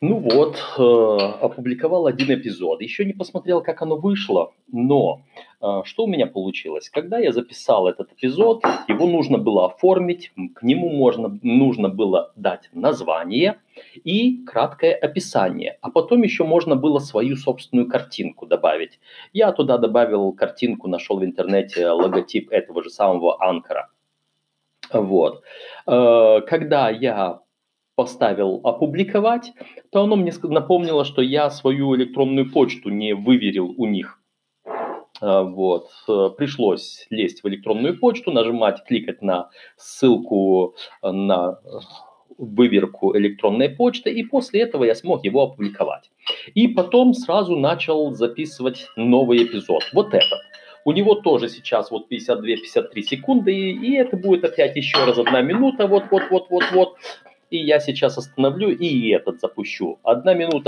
Ну вот, э, опубликовал один эпизод. Еще не посмотрел, как оно вышло, но э, что у меня получилось? Когда я записал этот эпизод, его нужно было оформить, к нему можно, нужно было дать название и краткое описание, а потом еще можно было свою собственную картинку добавить. Я туда добавил картинку, нашел в интернете логотип этого же самого анкора. Вот. Э, когда я поставил опубликовать, то оно мне напомнило, что я свою электронную почту не выверил у них. А, вот. Э, пришлось лезть в электронную почту, нажимать, кликать на ссылку э, на выверку электронной почты, и после этого я смог его опубликовать. И потом сразу начал записывать новый эпизод. Вот этот. У него тоже сейчас вот 52-53 секунды, и, и это будет опять еще раз одна минута, вот-вот-вот-вот-вот. И я сейчас остановлю и этот запущу. Одна минута.